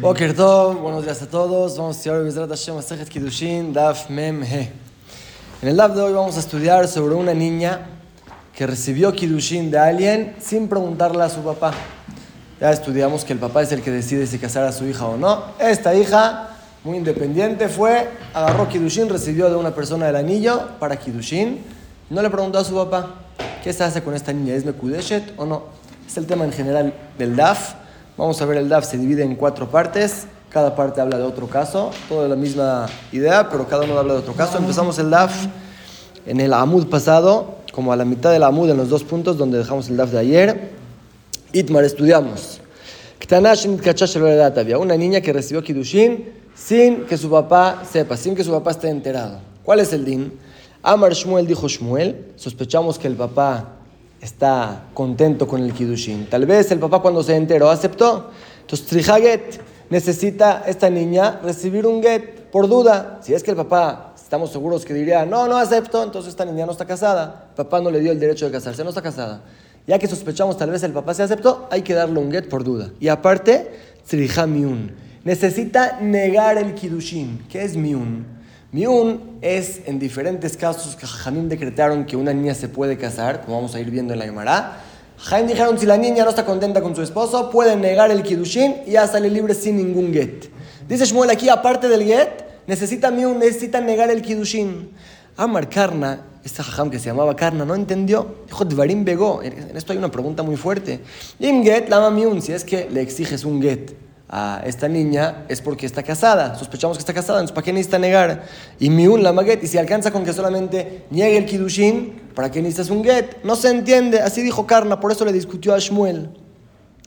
Boker Tov, buenos días a todos. Vamos a estudiar Bezrat Hashem Masejet Kiddushin, Daf Mem He. En el Daf de hoy vamos a estudiar sobre una niña que recibió Kiddushin de alguien sin preguntarle a su papá. Ya estudiamos que el papá es el que decide si casar a su hija o no. Esta hija, muy independiente, fue, agarró Kiddushin, recibió de una persona el anillo para Kiddushin. No le preguntó a su papá, ¿qué se hace con esta niña? ¿Es Mekudeshet o no? Es el tema en general del Daf. Vamos a ver el DAF, se divide en cuatro partes. Cada parte habla de otro caso. Toda la misma idea, pero cada uno habla de otro caso. Empezamos el DAF en el Amud pasado, como a la mitad del Amud, en los dos puntos donde dejamos el DAF de ayer. Itmar, estudiamos. Había una niña que recibió Kiddushin sin que su papá sepa, sin que su papá esté enterado. ¿Cuál es el din? Amar Shmuel dijo Shmuel. Sospechamos que el papá está contento con el Kiddushin. Tal vez el papá cuando se enteró aceptó. Entonces, Trihaget necesita esta niña recibir un get por duda. Si es que el papá, estamos seguros que diría, no, no acepto, entonces esta niña no está casada. Papá no le dio el derecho de casarse, no está casada. Ya que sospechamos tal vez el papá se aceptó, hay que darle un get por duda. Y aparte, Miun necesita negar el Kiddushin. ¿Qué es Miun? Miun es en diferentes casos que Jamín decretaron que una niña se puede casar, como vamos a ir viendo en la Gemara. Jaim dijeron si la niña no está contenta con su esposo, puede negar el Kiddushin y ya sale libre sin ningún get. Dice Shmuel aquí, aparte del get, necesita Miun, necesita negar el Kiddushin. Amar Karna, este jajam que se llamaba Karna, no entendió. Dijo, Dvarim Begó. En esto hay una pregunta muy fuerte. Im get, lama Miun, si es que le exiges un get a esta niña es porque está casada. Sospechamos que está casada, entonces ¿para qué necesita negar? Y miun la maguet, y si alcanza con que solamente niegue el kidushin, ¿para qué necesitas un get? No se entiende, así dijo Karna, por eso le discutió a Shmuel.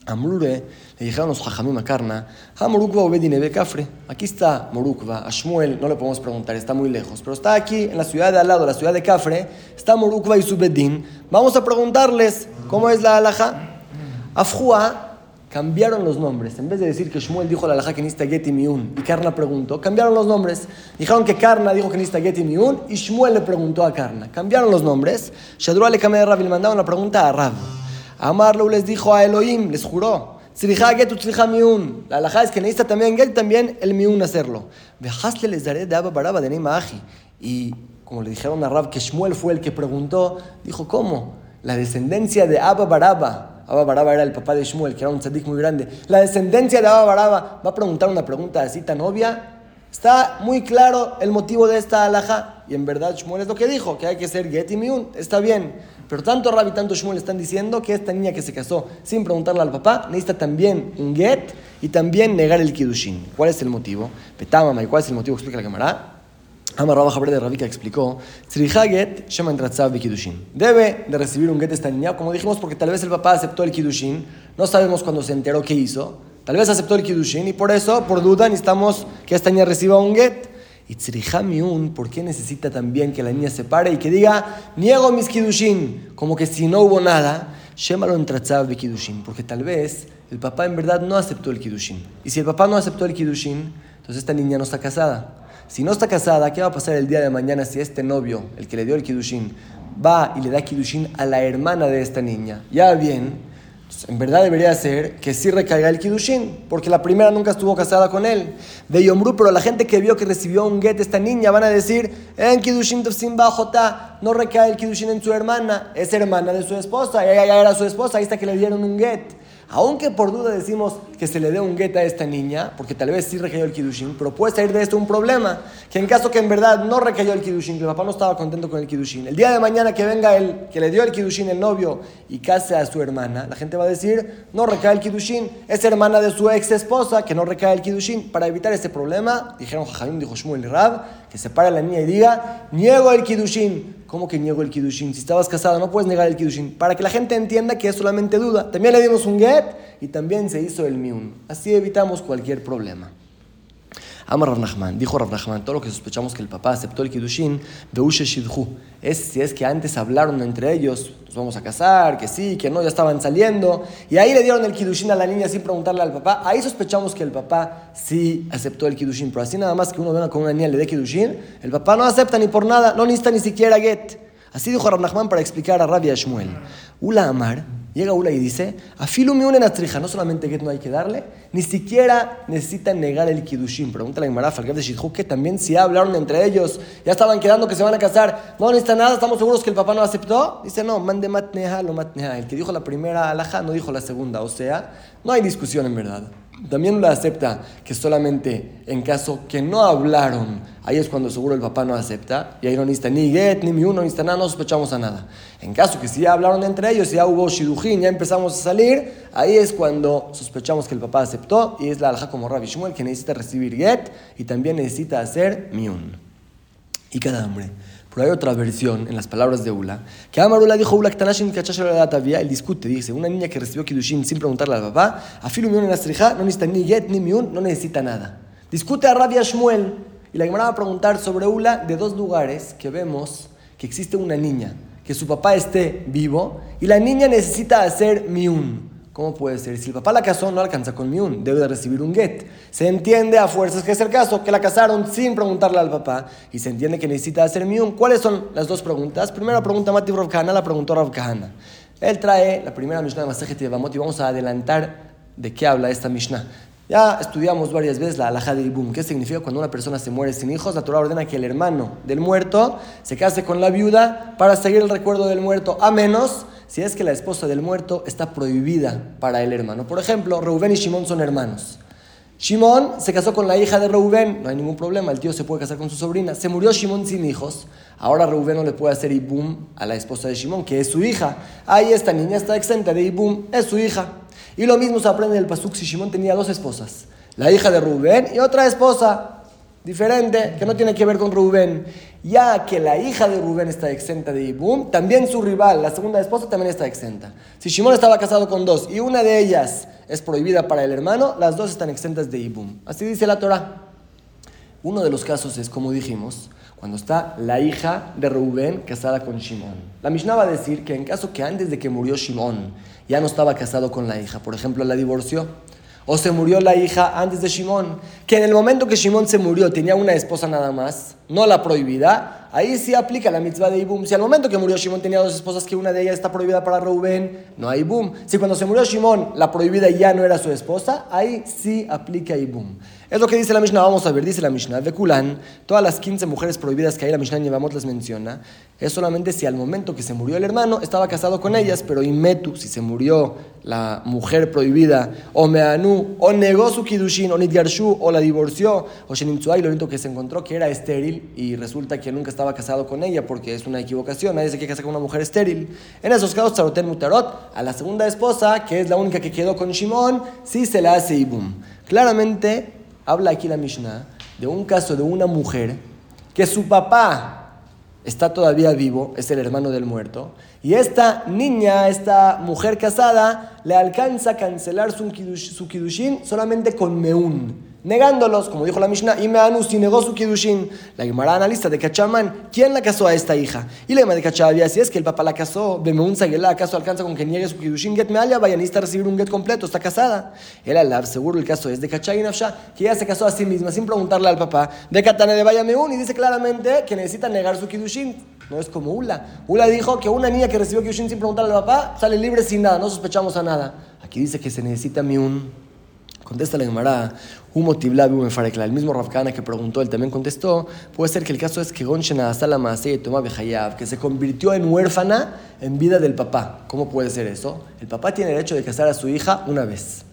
Amrure, le dijeron los jajamim a Karna, a Morukva obedinebe kafre. Aquí está Morukva, a Shmuel no le podemos preguntar, está muy lejos, pero está aquí en la ciudad de al lado, la ciudad de Cafre, está Morukva y su bedín. Vamos a preguntarles cómo es la alaja. Afjua cambiaron los nombres. En vez de decir que Shmuel dijo la alhaja que necesita Geti Miun y Karna preguntó, cambiaron los nombres. Dijeron que Karna dijo que necesita Geti Miun y Shmuel le preguntó a Karna. Cambiaron los nombres. Shadru le de Rav y le mandaron la pregunta a Rav. Amarlo les dijo a Elohim, les juró. Getu Miun. La alhaja es que necesita también Get, también el Miun hacerlo. Vejasle les daré de Abba Baraba de Neima Y como le dijeron a Rav que Shmuel fue el que preguntó, dijo, ¿cómo? La descendencia de Abba Baraba Abba Baraba era el papá de Shmuel, que era un tzadik muy grande. La descendencia de Abba Baraba va a preguntar una pregunta así tan obvia. Está muy claro el motivo de esta alhaja. Y en verdad Shmuel es lo que dijo, que hay que ser Get y Miun. Está bien. Pero tanto Rabbi tanto Shmuel están diciendo que esta niña que se casó sin preguntarle al papá necesita también un Get y también negar el Kiddushin. ¿Cuál es el motivo? Petamama, ¿y cuál es el motivo? Explica la cámara. Amar Rabba Jabre de Rabika explicó, Debe de recibir un get esta niña, como dijimos, porque tal vez el papá aceptó el Kiddushin, no sabemos cuándo se enteró qué hizo, tal vez aceptó el Kiddushin y por eso, por duda, necesitamos que esta niña reciba un get. Y Tzrihamiun, ¿por qué necesita también que la niña se pare y que diga, niego mis Kiddushin? Como que si no hubo nada, Shemalo entratzav Kiddushin, porque tal vez el papá en verdad no aceptó el Kiddushin. Y si el papá no aceptó el Kiddushin, entonces esta niña no está casada. Si no está casada, ¿qué va a pasar el día de mañana si este novio, el que le dio el Kiddushin, va y le da Kiddushin a la hermana de esta niña? Ya bien, en verdad debería ser que sí recaiga el Kiddushin, porque la primera nunca estuvo casada con él. De Yomru, pero la gente que vio que recibió un get esta niña van a decir, en Kiddushin Bajota, no recae el Kiddushin en su hermana, es hermana de su esposa, ella ya era su esposa, ahí está que le dieron un get. Aunque por duda decimos que se le dé un get a esta niña, porque tal vez sí recayó el Kiddushin, pero puede salir de esto un problema, que en caso que en verdad no recayó el Kiddushin, que el papá no estaba contento con el Kiddushin, el día de mañana que venga el que le dio el Kiddushin el novio y case a su hermana, la gente va a decir, no recae el Kiddushin, es hermana de su ex esposa, que no recae el Kiddushin. Para evitar ese problema, dijeron Jajamim, dijo Shmuel Rab, que se pare la niña y diga, niego el Kiddushin. ¿Cómo que niego el Kiddushin? Si estabas casada no puedes negar el Kiddushin. Para que la gente entienda que es solamente duda. También le dimos un get y también se hizo el miun. Así evitamos cualquier problema. Amar Rav Nachman, dijo Rav Nachman, todo lo que sospechamos que el papá aceptó el Kiddushin, Beushe Shidhu, es si es que antes hablaron entre ellos, nos vamos a casar, que sí, que no, ya estaban saliendo, y ahí le dieron el Kiddushin a la niña sin preguntarle al papá, ahí sospechamos que el papá sí aceptó el Kiddushin, pero así nada más que uno venga con una niña y le dé Kiddushin, el papá no acepta ni por nada, no necesita ni siquiera get. Así dijo Rav Nachman para explicar a Rabbi Shmuel. Ula Amar, Llega Ula y dice, afilu en astrija, no solamente get no hay que darle, ni siquiera necesitan negar el kidushin. Pregúntale a Gemara, Falgaf de Shidhu, que también si hablaron entre ellos, ya estaban quedando que se van a casar, no necesitan nada, estamos seguros que el papá no aceptó. Dice, no, mande matneja, lo matneja. El que dijo la primera alhaja no dijo la segunda, o sea, no hay discusión en verdad. También la acepta que solamente en caso que no hablaron, ahí es cuando seguro el papá no acepta, y ahí no necesita ni get, ni mi uno, ni necesita nada, no sospechamos a nada. En caso que si ya hablaron entre ellos, ya hubo shidujin, ya empezamos a salir, ahí es cuando sospechamos que el papá aceptó, y es la alja como Rabbi Shmuel que necesita recibir get y también necesita hacer miun. Y cada hombre. Pero hay otra versión en las palabras de Ula, que Amarula dijo Ula él discute, dice, una niña que recibió Kiddushin sin preguntarle al papá, afilu miun en la no necesita ni get ni miun, no necesita nada. Discute a Rabia Shmuel, y la Gemara a preguntar sobre Ula de dos lugares que vemos que existe una niña, que su papá esté vivo, y la niña necesita hacer miun. ¿Cómo puede ser? Si el papá la casó, no alcanza con miun, debe de recibir un get. Se entiende a fuerzas que es el caso, que la casaron sin preguntarle al papá, y se entiende que necesita hacer miun. ¿Cuáles son las dos preguntas? Primera pregunta, Mati Rav la preguntó Rav. Él trae la primera Mishnah de Masajet y vamos a adelantar de qué habla esta Mishnah. Ya estudiamos varias veces la alhaja de Ibum. ¿Qué significa cuando una persona se muere sin hijos? La Torah ordena que el hermano del muerto se case con la viuda para seguir el recuerdo del muerto, a menos si es que la esposa del muerto está prohibida para el hermano. Por ejemplo, Reubén y Shimón son hermanos. Shimón se casó con la hija de Reubén, no hay ningún problema, el tío se puede casar con su sobrina. Se murió Shimón sin hijos, ahora Reubén no le puede hacer ibum a la esposa de Shimón, que es su hija. Ahí esta niña está exenta de ibum, es su hija. Y lo mismo se aprende del pasuk si Shimón tenía dos esposas, la hija de Reubén y otra esposa diferente, que no tiene que ver con Rubén. Ya que la hija de Rubén está exenta de Ibum, también su rival, la segunda esposa, también está exenta. Si Shimon estaba casado con dos y una de ellas es prohibida para el hermano, las dos están exentas de Ibum. Así dice la Torah. Uno de los casos es, como dijimos, cuando está la hija de Rubén casada con Shimon. La Mishnah va a decir que en caso que antes de que murió Shimon ya no estaba casado con la hija, por ejemplo, la divorció, o se murió la hija antes de Shimón, que en el momento que Shimón se murió tenía una esposa nada más, no la prohibida, ahí sí aplica la mitzvah de Ibum. Si al momento que murió Shimón tenía dos esposas, que una de ellas está prohibida para Reuben, no hay Ibum. Si cuando se murió Shimón la prohibida ya no era su esposa, ahí sí aplica Ibum. Es lo que dice la Mishnah, vamos a ver, dice la Mishnah, de Kulan, todas las 15 mujeres prohibidas que ahí la Mishnah llevamos les menciona, es solamente si al momento que se murió el hermano estaba casado con ellas, pero Inmetu, si se murió la mujer prohibida, o Meanu, o negó su Kidushin, o Nidgarshu, o la divorció, o Sheninzuay, lo único que se encontró que era estéril y resulta que nunca estaba casado con ella porque es una equivocación, nadie se quiere casar con una mujer estéril. En esos casos, Taroten Mutarot, a la segunda esposa, que es la única que quedó con Shimon, sí se le hace Ibum. Claramente, habla aquí la Mishnah de un caso de una mujer que su papá está todavía vivo, es el hermano del muerto, y esta niña, esta mujer casada, le alcanza a cancelar su, kidushin solamente con meún negándolos, como dijo la Mishnah, y si negó su Kidushin. La Gemara analiza de Kachaman, ¿quién la casó a esta hija? Y la Gemara de Kachavia, si es que el papá la casó, Bemeun Sagela, ¿acaso alcanza con que niegue su Kidushin? Get Mealia, vaya, necesita recibir un get completo, está casada. El Alab, seguro el caso es de Kachay Nafsha, que ella se casó a sí misma sin preguntarle al papá de Katane de Vaya Meun y dice claramente que necesita negar su Kidushin. No es como Ula. Ula dijo que una niña que recibió Kidushin sin preguntarle al papá sale libre sin nada, no sospechamos a nada. Aquí dice que se necesita Miun. Contesta la Gemara, un El mismo Rafkana que preguntó, él también contestó, puede ser que el caso es que Gonshena Salama toma que se convirtió en huérfana en vida del papá. ¿Cómo puede ser eso? El papá tiene derecho de casar a su hija una vez.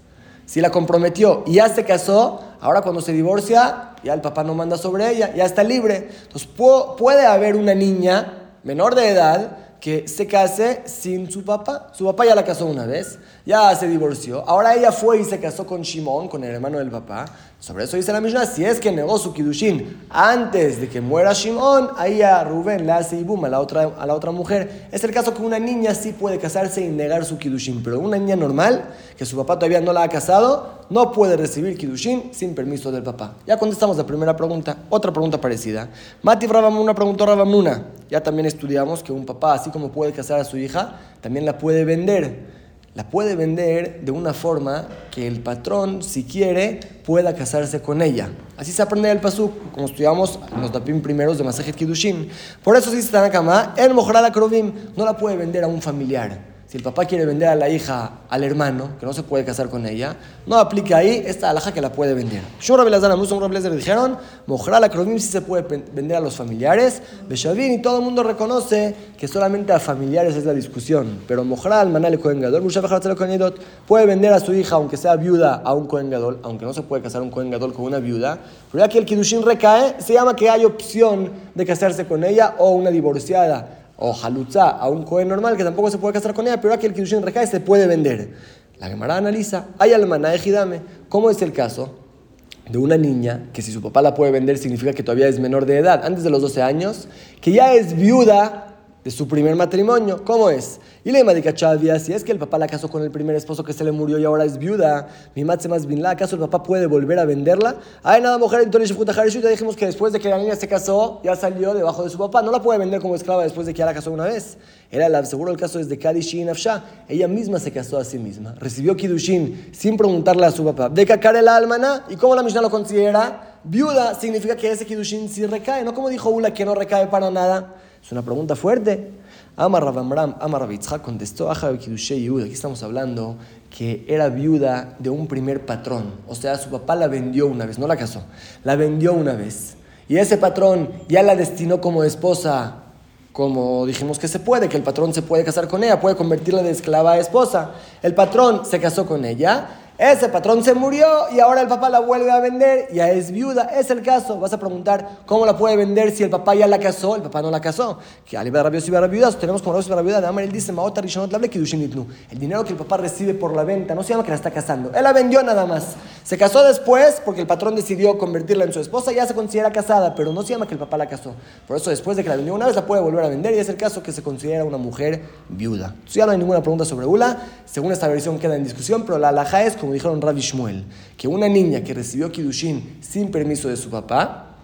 Si la comprometió y ya se casó, ahora cuando se divorcia, ya el papá no manda sobre ella, ya está libre. Entonces puede haber una niña menor de edad que se case sin su papá. Su papá ya la casó una vez, ya se divorció. Ahora ella fue y se casó con Shimon, con el hermano del papá. Sobre eso dice la Mishnah, si es que negó su Kidushin antes de que muera Shimon, ahí a Rubén le hace Ibum a la, otra, a la otra mujer. Es el caso que una niña sí puede casarse y negar su Kidushin, pero una niña normal, que su papá todavía no la ha casado, no puede recibir Kidushin sin permiso del papá. Ya contestamos la primera pregunta. Otra pregunta parecida. Mati Rabamuna preguntó a Rabamuna. Ya también estudiamos que un papá, así como puede casar a su hija, también la puede vender la puede vender de una forma que el patrón, si quiere, pueda casarse con ella. Así se aprende el pasuk, como estudiamos en los dapim primeros de Masajet Kiddushin. Por eso dice Tanakama, el la Krovim no la puede vender a un familiar si el papá quiere vender a la hija al hermano, que no se puede casar con ella, no aplica ahí esta alhaja que la puede vender. Yo Rabelazar Amuso, un le dijeron, Mojra la Krovim sí se puede vender a los familiares, Beshavin, y todo el mundo reconoce que solamente a familiares es la discusión, pero Mojra al Manal Kohen Gadol, puede vender a su hija, aunque sea viuda, a un Kohen Gadol, aunque no se puede casar un Kohen Gadol con una viuda, pero ya que el Kidushin recae, se llama que hay opción de casarse con ella o una divorciada o halutza a un cohen normal que tampoco se puede casar con ella, pero aquí el kiddushin recae se puede vender. La Gemara analiza, hay almaná de Hidame. ¿Cómo es el caso de una niña que si su papá la puede vender significa que todavía es menor de edad, antes de los 12 años, que ya es viuda de su primer matrimonio. ¿Cómo es? Y le Chavia, si es que el papá la casó con el primer esposo que se le murió y ahora es viuda, mi matze más bin la, ¿acaso el papá puede volver a venderla? Hay nada mujer en ya dijimos que después de que la niña se casó, ya salió debajo de su papá, no la puede vender como esclava después de que ya la casó una vez. Era seguro el caso es de Kadishin Afsha, ella misma se casó a sí misma, recibió Kidushin sin preguntarle a su papá, de Kakar el almana, ¿y cómo la Mishnah lo considera? Viuda significa que ese Kidushin sí recae, no como dijo Ula que no recae para nada. Es una pregunta fuerte. Amar Rabamram, Amar Rabitzhak contestó, Yehuda. Aquí estamos hablando que era viuda de un primer patrón. O sea, su papá la vendió una vez, no la casó, la vendió una vez. Y ese patrón ya la destinó como esposa, como dijimos que se puede, que el patrón se puede casar con ella, puede convertirla de esclava a esposa. El patrón se casó con ella ese patrón se murió y ahora el papá la vuelve a vender, ya es viuda. Es el caso. Vas a preguntar cómo la puede vender si el papá ya la casó, el papá no la casó. Que al rabioso y viudas, tenemos como rabioso y viuda de él dice, Maota Rishonot El dinero que el papá recibe por la venta no se llama que la está casando. Él la vendió nada más. Se casó después porque el patrón decidió convertirla en su esposa, ya se considera casada, pero no se llama que el papá la casó. Por eso después de que la vendió una vez la puede volver a vender y es el caso que se considera una mujer viuda. Entonces ya no hay ninguna pregunta sobre Ula. Según esta versión queda en discusión, pero la alhaja es como dijeron Rabbi Shmuel, que una niña que recibió Kiddushin sin permiso de su papá,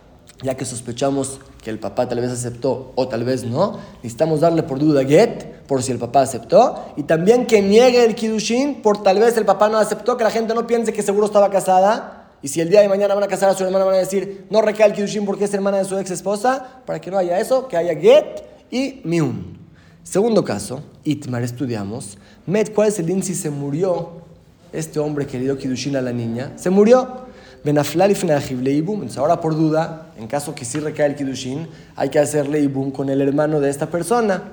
ya que sospechamos que el papá tal vez aceptó o tal vez no, necesitamos darle por duda get, por si el papá aceptó, y también que niegue el Kiddushin por tal vez el papá no aceptó, que la gente no piense que seguro estaba casada, y si el día de mañana van a casar a su hermana, van a decir, no recae el Kiddushin porque es hermana de su ex esposa, para que no haya eso, que haya get y miun. Segundo caso, Itmar estudiamos, Met, ¿cuál es el din si se murió este hombre que le a la niña, se murió. Benaflal y Entonces, ahora por duda, en caso que sí recae el Kidushin, hay que hacerle ibum con el hermano de esta persona.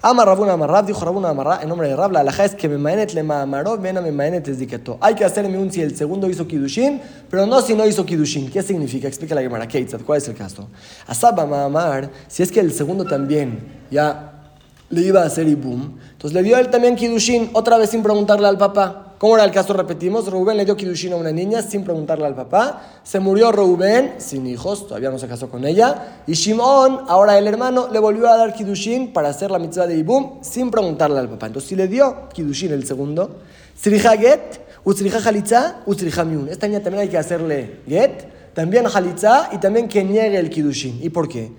Amar Rabuna Amarrab, dijo Rabuna Amarrab, en nombre de Rab, la es que me maenet le maamaró, ven a me maenet es Hay que hacerme un si el segundo hizo Kidushin, pero no si no hizo Kidushin. ¿Qué significa? Explica la Gemara Keitzat, ¿cuál es el caso? Asaba Maamar, si es que el segundo también ya le iba a hacer ibum, entonces le dio él también Kidushin, otra vez sin preguntarle al papá. ¿Cómo era el caso? Repetimos, Rubén le dio Kidushin a una niña sin preguntarle al papá. Se murió Rubén sin hijos, todavía no se casó con ella. Y Shimon, ahora el hermano, le volvió a dar Kidushin para hacer la mitzvah de Ibum sin preguntarle al papá. Entonces, si le dio Kidushin el segundo, Srija Get, Utsrija Jalitza, Utsrija Miun. Esta niña también hay que hacerle Get también Halitza y también que niegue el Kiddushin. ¿Y por qué?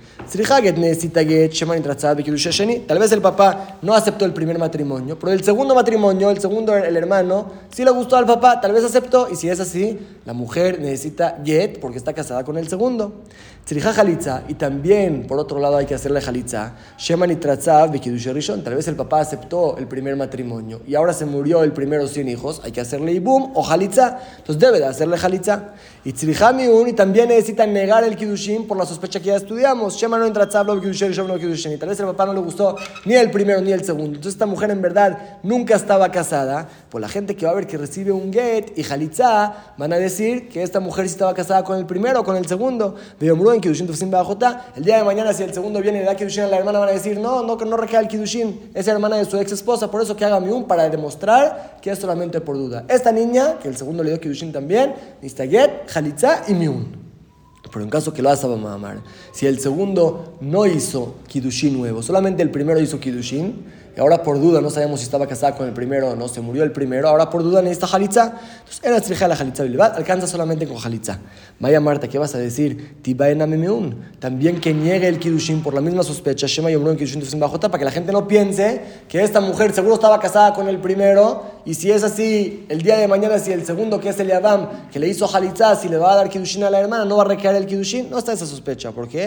necesita Tal vez el papá no aceptó el primer matrimonio, pero el segundo matrimonio, el segundo, el hermano, sí le gustó al papá, tal vez aceptó, y si es así, la mujer necesita get porque está casada con el segundo. Tzrija Halitza, y también, por otro lado, hay que hacerle Halitza. Sheman y Rishon. Tal vez el papá aceptó el primer matrimonio y ahora se murió el primero sin hijos, hay que hacerle Ibum o Halitza. Entonces debe de hacerle Halitza. Y Tzrija y también necesitan negar el Kiddushin por la sospecha que ya estudiamos. Sheman no entra Tzav, Y tal vez el papá no le gustó ni el primero ni el segundo. Entonces esta mujer en verdad nunca estaba casada. Por la gente que va a ver que recibe un get y Halitza, van a decir que esta mujer sí estaba casada con el primero o con el segundo. De en Kidushin El día de mañana, si el segundo viene y le da Kidushin a la hermana, van a decir, no, no, no recae el Kidushin, es hermana de su ex esposa, por eso que haga un para demostrar que es solamente por duda. Esta niña, que el segundo le dio Kidushin también, Nistaget, Jalitza y Miun. Pero en caso que lo haga Mamar, si el segundo no hizo Kidushin nuevo, solamente el primero hizo Kidushin, y ahora por duda no sabemos si estaba casada con el primero o no, se murió el primero, ahora por duda necesita jalitza. Entonces, era estrija la jalitza bilbat, alcanza solamente con jalitza. Maya Marta, ¿qué vas a decir? Tibaen También que niegue el kidushin por la misma sospecha, Shema Yomrun kidushin bajota, para que la gente no piense que esta mujer seguro estaba casada con el primero, y si es así, el día de mañana, si el segundo que es el Yadam, que le hizo jalitza, si le va a dar kidushin a la hermana, no va a requerir el kidushin, no está esa sospecha. ¿Por qué?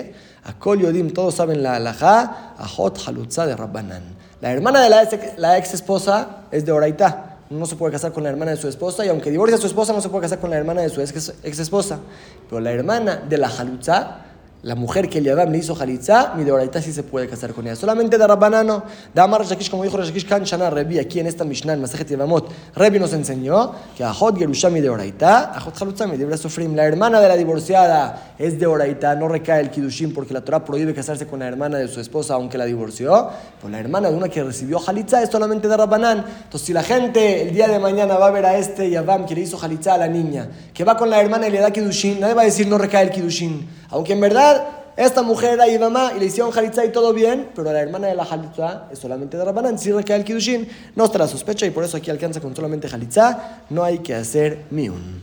Kol Yodim, todos saben la halajá, a Hot Halutza de Rabbanan La hermana de la ex, esposa es de Oraitá. No se puede casar con la hermana de su esposa y aunque divorcie a su esposa, no se puede casar con la hermana de su ex, ex esposa. Pero la hermana de la Jalutza la mujer que Eliabam le hizo Jalitza, mi de sí se puede casar con ella. Solamente de Rabbanano, de Amar Rashakish, como dijo Rashakish Kan Shana Rebi, aquí en esta Mishnah, en Masejet Yevamot, Rebi nos enseñó que Ajot Gerusha mi de Oraita, Ajot Jalutza mi de Sofrim, la hermana de la divorciada es de Oraita, no recae el Kidushin porque la Torah prohíbe casarse con la hermana de su esposa aunque la divorció. Pues la hermana de una que recibió Jalitza es solamente de Rabbanan. Entonces, si la gente el día de mañana va a ver a este Yavam que le hizo Jalitza a la niña, que va con la hermana y le da Kidushin, nadie va a decir no recae el Kidushin. Aunque en verdad esta mujer era Ibama y le hicieron Jalitza y todo bien, pero la hermana de la Jalitza es solamente de Rabbanán. Si recae el Kidushin, no está la sospecha y por eso aquí alcanza con solamente Jalitza. No hay que hacer miun.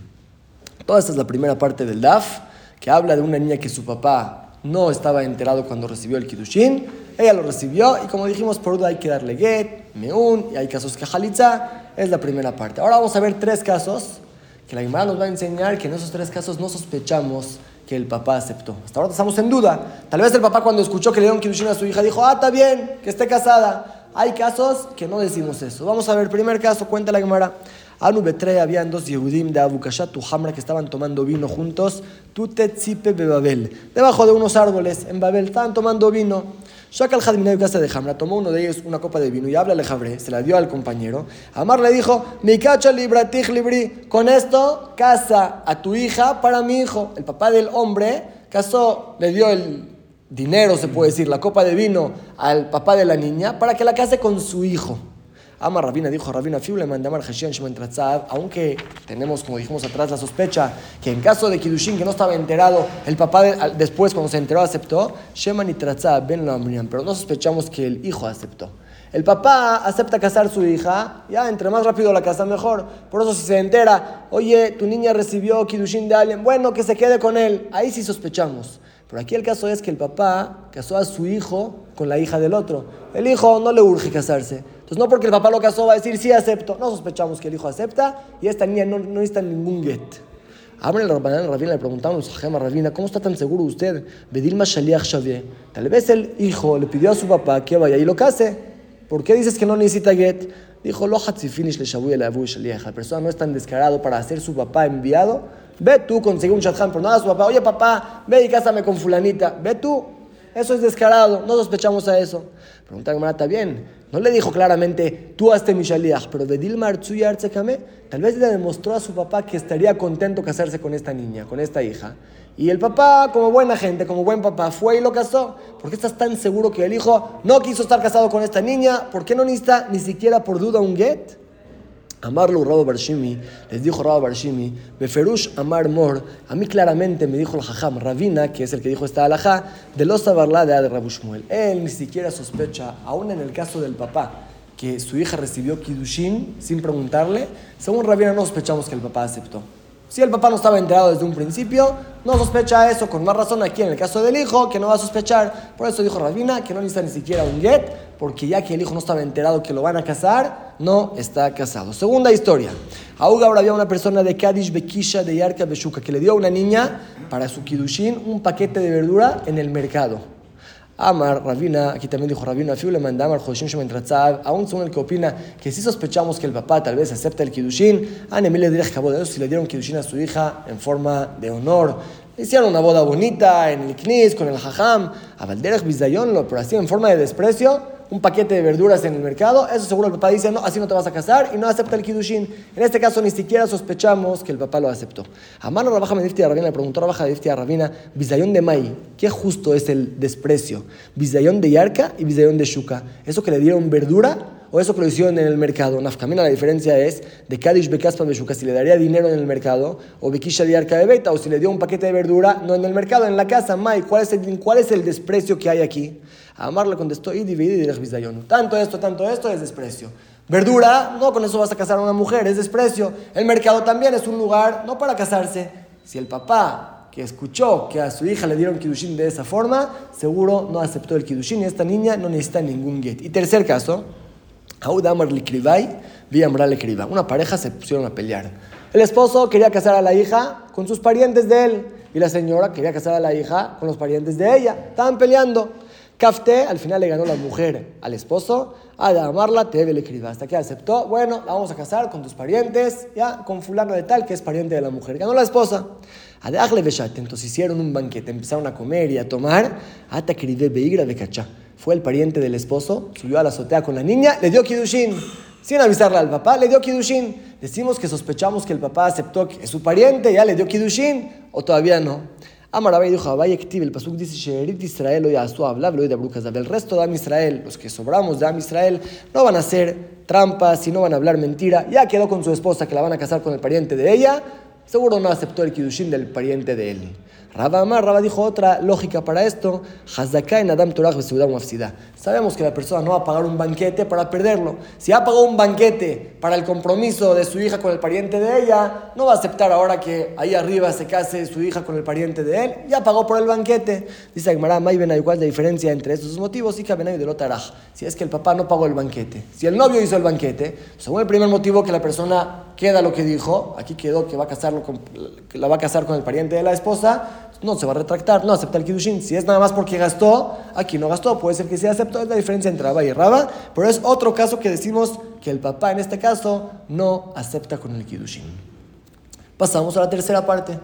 Toda esta es la primera parte del DAF, que habla de una niña que su papá no estaba enterado cuando recibió el Kidushin. Ella lo recibió y como dijimos, por duda hay que darle get, meun, y hay casos que Jalitza. Es la primera parte. Ahora vamos a ver tres casos que la Imara nos va a enseñar que en esos tres casos no sospechamos que el papá aceptó. Hasta ahora estamos en duda. Tal vez el papá cuando escuchó que le dieron Kiddushin a su hija dijo, ah, está bien, que esté casada. Hay casos que no decimos eso. Vamos a ver, primer caso, cuenta la Gemara. Anu Betre, habían dos Yehudim de Abukashat, Hamra, que estaban tomando vino juntos. Tutetzipe Babel. Debajo de unos árboles en Babel. Estaban tomando vino. El de casa de Hamra, tomó uno de ellos una copa de vino y habla le Jabre, se la dio al compañero. Amar le dijo, mi cacha libratij libri, con esto casa a tu hija para mi hijo. El papá del hombre casó, le dio el dinero, se puede decir, la copa de vino al papá de la niña para que la case con su hijo. Ama Rabina dijo Rabina Fiule mandamar aunque tenemos, como dijimos atrás, la sospecha que en caso de Kidushin que no estaba enterado, el papá después cuando se enteró aceptó, Sheman y ben pero no sospechamos que el hijo aceptó. El papá acepta casar su hija, ya entre más rápido la casa mejor. Por eso si se entera, oye, tu niña recibió Kidushin de alguien, bueno, que se quede con él, ahí sí sospechamos. Pero aquí el caso es que el papá casó a su hijo con la hija del otro. El hijo no le urge casarse. Entonces, no porque el papá lo casó va a decir sí acepto. No sospechamos que el hijo acepta y esta niña no, no necesita ningún get. Abre la Rabina, le preguntamos a Jema Rabina, ¿cómo está tan seguro usted? Bedilma Shaliach Shavie. Tal vez el hijo le pidió a su papá que vaya y lo case. ¿Por qué dices que no necesita get? Dijo, lo finish le shavuye la La persona no es tan descarado para hacer su papá enviado. Ve tú, consigue un shadchan, pero nada a su papá. Oye, papá, ve y cásame con fulanita. Ve tú. Eso es descarado. No sospechamos a eso. Pregunta Gemara, está bien. No le dijo claramente, tú hazte mi shaliach, pero Bedilmar tal vez le demostró a su papá que estaría contento casarse con esta niña, con esta hija. Y el papá, como buena gente, como buen papá, fue y lo casó. ¿Por qué estás tan seguro que el hijo no quiso estar casado con esta niña? ¿Por qué no necesita ni siquiera por duda un get? Amarlo Rabo Barshimi, les dijo Rabo Barshimi, Beferush Amar Mor, a mí claramente me dijo el Jajam Rabina, que es el que dijo esta alajá, de los Sabarla de Rabushmuel. Él ni siquiera sospecha, aún en el caso del papá, que su hija recibió Kiddushin sin preguntarle, según Rabina no sospechamos que el papá aceptó. Si el papá no estaba enterado desde un principio, no sospecha eso, con más razón aquí en el caso del hijo, que no va a sospechar. Por eso dijo Rabina que no necesita ni siquiera un get, porque ya que el hijo no estaba enterado que lo van a casar, no está casado. Segunda historia. Auga ahora había una persona de Kadish Bekisha de Yarka Beshuka que le dio a una niña para su kidushin un paquete de verdura en el mercado. Amar, Rabina, aquí también dijo Rabina, Fiu le mandaba al aún según el que opina que si sospechamos que el papá tal vez acepta el Kiddushin, Anemile de eso si le dieron Kiddushin a su hija en forma de honor. Le hicieron una boda bonita en el Knis, con el Jajam, a Valderech Bizayon, pero así en forma de desprecio, un paquete de verduras en el mercado, eso seguro el papá dice, no, así no te vas a casar y no acepta el kiddushin. En este caso ni siquiera sospechamos que el papá lo aceptó. A mano Rabaja Medifti a Rabina le preguntó a Rabaja Medifti a Rabina, Bizayón de Mai, ¿qué justo es el desprecio? Bizayón de Yarka y Bizayón de Shuka. ¿Eso que le dieron verdura o eso que lo hicieron en el mercado. Nafkamina, la diferencia es de Kadish Bekaspa Beshuka, si le daría dinero en el mercado, o Bekisha de Arca de Beta, o si le dio un paquete de verdura, no en el mercado, en la casa. Mai, ¿cuál es el, cuál es el desprecio que hay aquí? Amar le contestó, y dividir y Tanto esto, tanto esto es desprecio. Verdura, no con eso vas a casar a una mujer, es desprecio. El mercado también es un lugar, no para casarse. Si el papá que escuchó que a su hija le dieron kidushin de esa forma, seguro no aceptó el kidushin y esta niña no necesita ningún get. Y tercer caso, una pareja se pusieron a pelear. El esposo quería casar a la hija con sus parientes de él y la señora quería casar a la hija con los parientes de ella. Estaban peleando. Kafte, al final le ganó la mujer al esposo, a amarla, te debe le Hasta que aceptó, bueno, la vamos a casar con tus parientes, ya, con fulano de tal, que es pariente de la mujer. Ganó la esposa. A entonces hicieron un banquete, empezaron a comer y a tomar, hasta que beigra de cachá. Fue el pariente del esposo, subió a la azotea con la niña, le dio kidushin. Sin avisarle al papá, le dio kidushin. Decimos que sospechamos que el papá aceptó que es su pariente, ya le dio kidushin, o todavía no. Amarabay dijo, el pasuk dice, Sherit Israel hoy a su habla, de El resto de Am Israel, los que sobramos de Am Israel, no van a hacer trampas y no van a hablar mentira. Ya quedó con su esposa que la van a casar con el pariente de ella, seguro no aceptó el kidushin del pariente de él. Rabba Amar, dijo otra lógica para esto, en Adam Sabemos que la persona no va a pagar un banquete para perderlo. Si ha pagado un banquete para el compromiso de su hija con el pariente de ella, no va a aceptar ahora que ahí arriba se case su hija con el pariente de él. Ya pagó por el banquete. Dice Agmará, May igual la diferencia entre estos motivos y Kabenay de Lotaraj. Si es que el papá no pagó el banquete. Si el novio hizo el banquete, según el primer motivo que la persona queda lo que dijo, aquí quedó que va a casarlo con, la va a casar con el pariente de la esposa, no se va a retractar, no acepta el Kiddushin. Si es nada más porque gastó, aquí no gastó, puede ser que sí aceptó, es la diferencia entre Rabba y Raba, pero es otro caso que decimos que el papá en este caso no acepta con el Kiddushin. Pasamos a la tercera parte.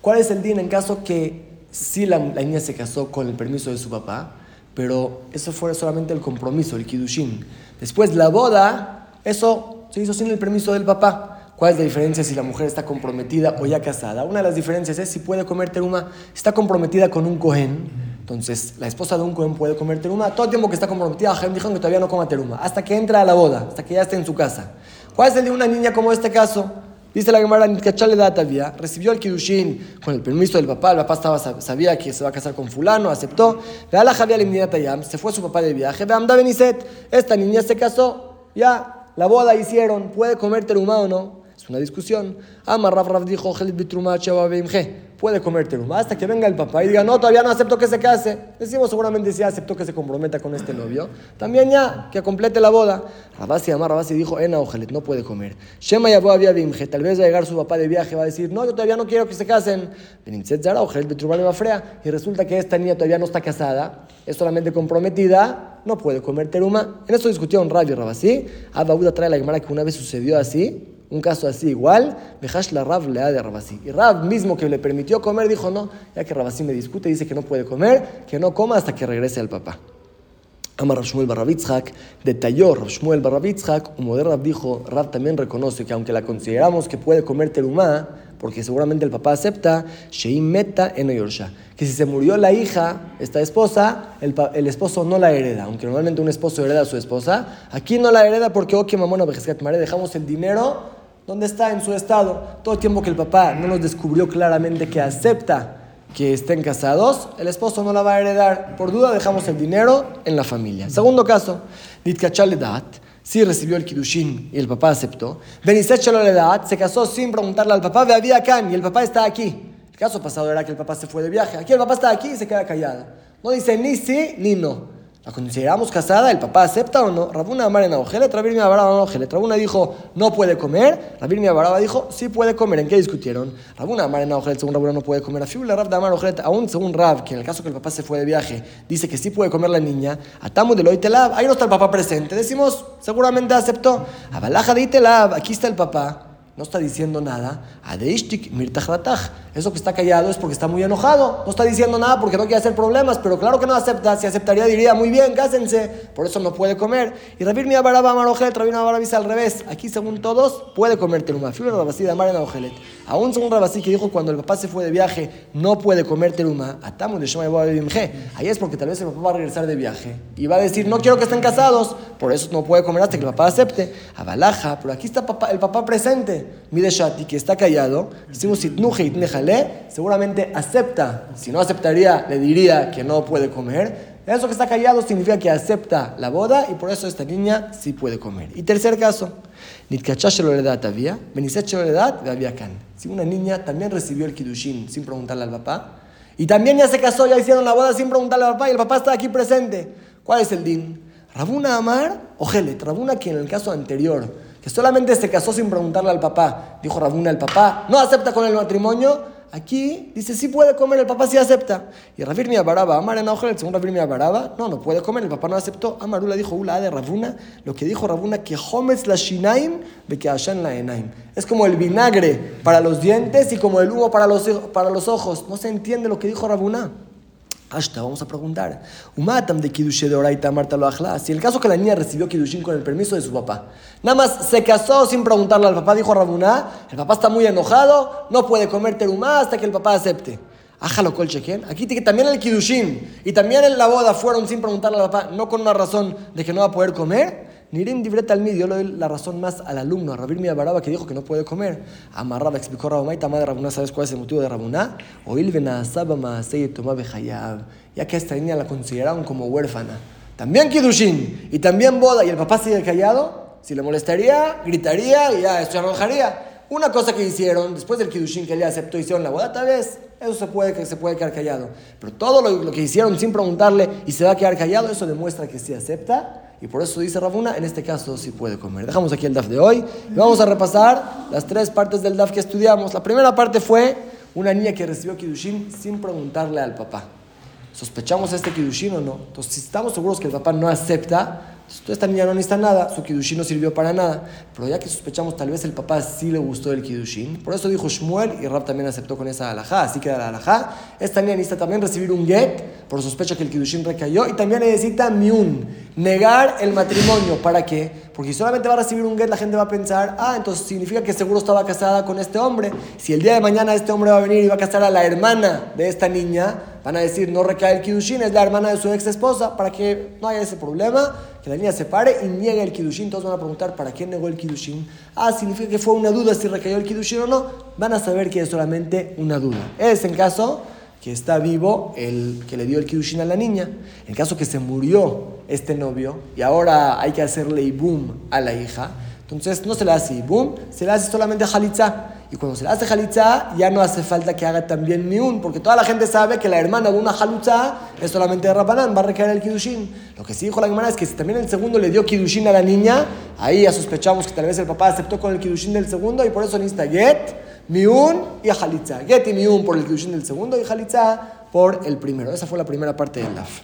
¿Cuál es el din en caso que sí la, niña se casó con el permiso de su papá, pero eso fue solamente el compromiso, el Kiddushin? Después la boda, eso se hizo sin el permiso del papá. ¿Cuál es la diferencia si la mujer está comprometida o ya casada? Una de las diferencias es si puede comer teruma, está comprometida con un cohen, entonces la esposa de un cohen puede comer teruma, todo el tiempo que está comprometida, Hashem dijo que todavía no coma teruma, hasta que entra a la boda, hasta que ya esté en su casa. ¿Cuál es el de una niña como este caso? Dice la Gemara, todavía recibió el Kidushin con el permiso del papá, el papá estaba, sabía que se va a casar con fulano, aceptó, la se fue su papá de viaje, esta niña se casó, ya la boda hicieron, puede comer teruma o no una discusión. Ama Rav dijo, puede comer teruma hasta que venga el papá y diga, no, todavía no acepto que se case. Decimos seguramente si aceptó que se comprometa con este novio. También ya, que complete la boda. Rabasi Amar Rabasi dijo, Ena Ojelet, no puede comer. Shema Yabo había Bimje, tal vez va a llegar su papá de viaje, va a decir, no, yo todavía no quiero que se casen. Zara Ojelet Frea. Y resulta que esta niña todavía no está casada, es solamente comprometida, no puede comer teruma. En esto discutieron Rabbi y Rabasi. Abba trae la Gemara que una vez sucedió así un caso así igual, Mejash la Rav le da de Rabasí. Y Rav mismo que le permitió comer dijo, no, ya que Rabasí me discute, dice que no puede comer, que no coma hasta que regrese al papá. Amar Shmuel Barrabitzhak, detalló Shmuel Barrabitzhak, un Rav dijo, Rav también reconoce que aunque la consideramos que puede comer terumá, porque seguramente el papá acepta, Sheim Meta en Yorsha, que si se murió la hija, esta esposa, el, el, esposo no la hereda, aunque normalmente un esposo hereda a su esposa, aquí no la hereda porque, ok, mamona, dejamos el dinero ¿Dónde está en su estado? Todo el tiempo que el papá no nos descubrió claramente que acepta que estén casados, el esposo no la va a heredar. Por duda dejamos el dinero en la familia. Segundo caso, Nitkachaledat, sí recibió el kidushin y el papá aceptó. Benisechaloledat se casó sin preguntarle al papá, había acá y el papá está aquí. El caso pasado era que el papá se fue de viaje. Aquí el papá está aquí y se queda callado. No dice ni sí ni no. ¿La consideramos casada? ¿El papá acepta o no? Rabuna Amar en Aojelet, Rabir Abaraba en Aojelet. Rabuna dijo, no puede comer. Rabir Abaraba dijo, sí puede comer. ¿En qué discutieron? Rabuna Amar en Aojelet, según Rabuna no puede comer. A Fiula Rab de Amar Aojelet, aún según Rab, que en el caso que el papá se fue de viaje, dice que sí puede comer la niña. Atamu de Loitelab, ahí no está el papá presente. Decimos, seguramente aceptó. Abalaja de Itelab, aquí está el papá no está diciendo nada. Eso que está callado es porque está muy enojado. No está diciendo nada porque no quiere hacer problemas, pero claro que no acepta. Si aceptaría, diría muy bien, cásense. Por eso no puede comer. Y Rabir Miabaraba Marojelet, Rabir Miabaraba al revés. Aquí, según todos, puede comer teruma. Fibra Rabasí de Amar en. Aún según Rabasí que dijo cuando el papá se fue de viaje, no puede comer teruma. Atamu de Shema Ahí es porque tal vez el papá va a regresar de viaje y va a decir, no quiero que estén casados. Por eso no puede comer hasta que el papá acepte. Abalaja, pero aquí está el papá presente. Mideshati, que está callado, decimos seguramente acepta. Si no aceptaría, le diría que no puede comer. Eso que está callado significa que acepta la boda y por eso esta niña sí puede comer. Y tercer caso, si una niña también recibió el kidushin sin preguntarle al papá, y también ya se casó, ya hicieron la boda sin preguntarle al papá, y el papá está aquí presente, ¿cuál es el din? Rabuna Amar o. Rabuna que en el caso anterior que solamente se casó sin preguntarle al papá. Dijo Rabuna, el papá no acepta con el matrimonio. Aquí dice, sí puede comer, el papá sí acepta. Y Rafir Baraba, Amar en el segundo Rafir Baraba, no, no puede comer, el papá no aceptó. Amarula dijo, Ula de Rabuna, lo que dijo Rabuna, que Hometz la Shinaim, de que en la Enaim. Es como el vinagre para los dientes y como el humo para los, para los ojos. No se entiende lo que dijo Rabuna. Hasta vamos a preguntar. Umatam de Kidushe de Oraita Marta lo Si el caso que la niña recibió Kidushin con el permiso de su papá, nada más se casó sin preguntarle al papá, dijo Rabuná, el papá está muy enojado, no puede comer terumá hasta que el papá acepte. Ájalo col chequen. Aquí también el Kidushin y también en la boda fueron sin preguntarle al papá, no con una razón de que no va a poder comer. Nirim Divret al yo le la razón más al alumno, a Rabir Baraba, que dijo que no puede comer. Amarraba, explicó Rabuná, y de Rabuná, ¿sabes cuál es el motivo de Rabuná? Oil Benazaba ya que esta niña la consideraron como huérfana. También Kidushin y también boda, y el papá sigue callado, si le molestaría, gritaría y ya, se enojaría. Una cosa que hicieron, después del Kidushin que ella aceptó, hicieron la boda, tal vez eso se puede, se puede quedar callado. Pero todo lo, lo, que hicieron sin preguntarle y se va a quedar callado, eso demuestra que sí acepta y por eso dice Rabuna, en este caso sí puede comer. Dejamos aquí el DAF de hoy y vamos a repasar las tres partes del DAF que estudiamos. La primera parte fue una niña que recibió Kidushin sin preguntarle al papá. ¿Sospechamos este Kidushin o no? Entonces, si estamos seguros que el papá no acepta, entonces, esta niña no necesita nada, su kidushin no sirvió para nada. Pero ya que sospechamos, tal vez el papá sí le gustó el kidushin. Por eso dijo Shmuel y Rab también aceptó con esa alajá. Así que la alajá. Esta niña necesita también recibir un get por sospecha que el kidushin recayó. Y también necesita miun, negar el matrimonio. ¿Para qué? Porque si solamente va a recibir un get, la gente va a pensar, ah, entonces significa que seguro estaba casada con este hombre. Si el día de mañana este hombre va a venir y va a casar a la hermana de esta niña, van a decir, no recae el kidushin, es la hermana de su ex esposa, para que no haya ese problema que la niña se pare y niegue el Kiddushin. Todos van a preguntar para qué negó el Kiddushin. Ah, significa que fue una duda si recayó el Kiddushin o no. Van a saber que es solamente una duda. Es en caso que está vivo el que le dio el Kiddushin a la niña. En caso que se murió este novio y ahora hay que hacerle ibum a la hija, entonces no se le hace ibum, se le hace solamente halitza. Y cuando se le hace jalitza, ya no hace falta que haga también miun, porque toda la gente sabe que la hermana de una jalitza es solamente de Rabanán, va a recaer el kidushin. Lo que sí dijo la hermana es que si también el segundo le dio kidushin a la niña, ahí ya sospechamos que tal vez el papá aceptó con el kidushin del segundo y por eso necesita get, miun y jalitza. Get y miun por el kidushin del segundo y jalitza por el primero. Esa fue la primera parte del laf.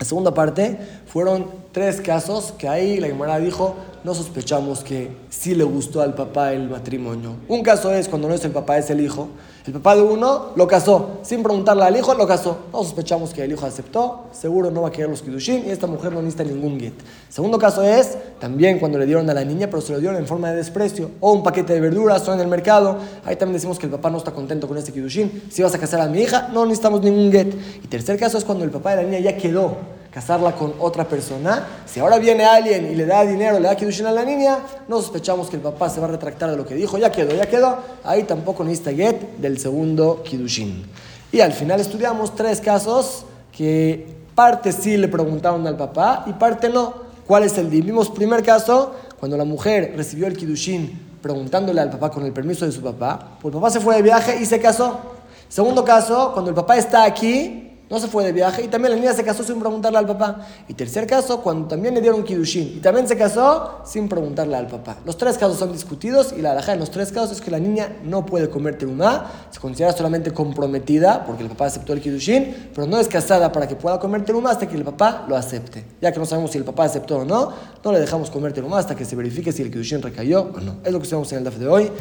La segunda parte fueron tres casos que ahí la Gemara dijo, no sospechamos que sí le gustó al papá el matrimonio. Un caso es cuando no es el papá, es el hijo. El papá de uno lo casó, sin preguntarle al hijo, lo casó. No sospechamos que el hijo aceptó, seguro no va a querer los kidushin y esta mujer no necesita ningún get. Segundo caso es también cuando le dieron a la niña, pero se lo dieron en forma de desprecio, o un paquete de verduras o en el mercado. Ahí también decimos que el papá no está contento con este kidushin. Si vas a casar a mi hija, no necesitamos ningún get. Y tercer caso es cuando el papá de la niña ya quedó casarla con otra persona. Si ahora viene alguien y le da dinero, le da kidushin a la niña, no sospechamos que el papá se va a retractar de lo que dijo, ya quedó, ya quedó. Ahí tampoco necesita get del segundo kidushin. Y al final estudiamos tres casos que parte sí le preguntaron al papá y parte no. ¿Cuál es el Vimos primer caso, cuando la mujer recibió el kidushin preguntándole al papá con el permiso de su papá, pues el papá se fue de viaje y se casó. Segundo caso, cuando el papá está aquí no se fue de viaje y también la niña se casó sin preguntarle al papá. Y tercer caso, cuando también le dieron kidushin y también se casó sin preguntarle al papá. Los tres casos son discutidos y la alhaja en los tres casos es que la niña no puede comer terumá, se considera solamente comprometida porque el papá aceptó el kidushin, pero no es casada para que pueda comer terumá hasta que el papá lo acepte. Ya que no sabemos si el papá aceptó o no, no le dejamos comer terumá hasta que se verifique si el kidushin recayó o no. Es lo que estamos en el DAF de hoy.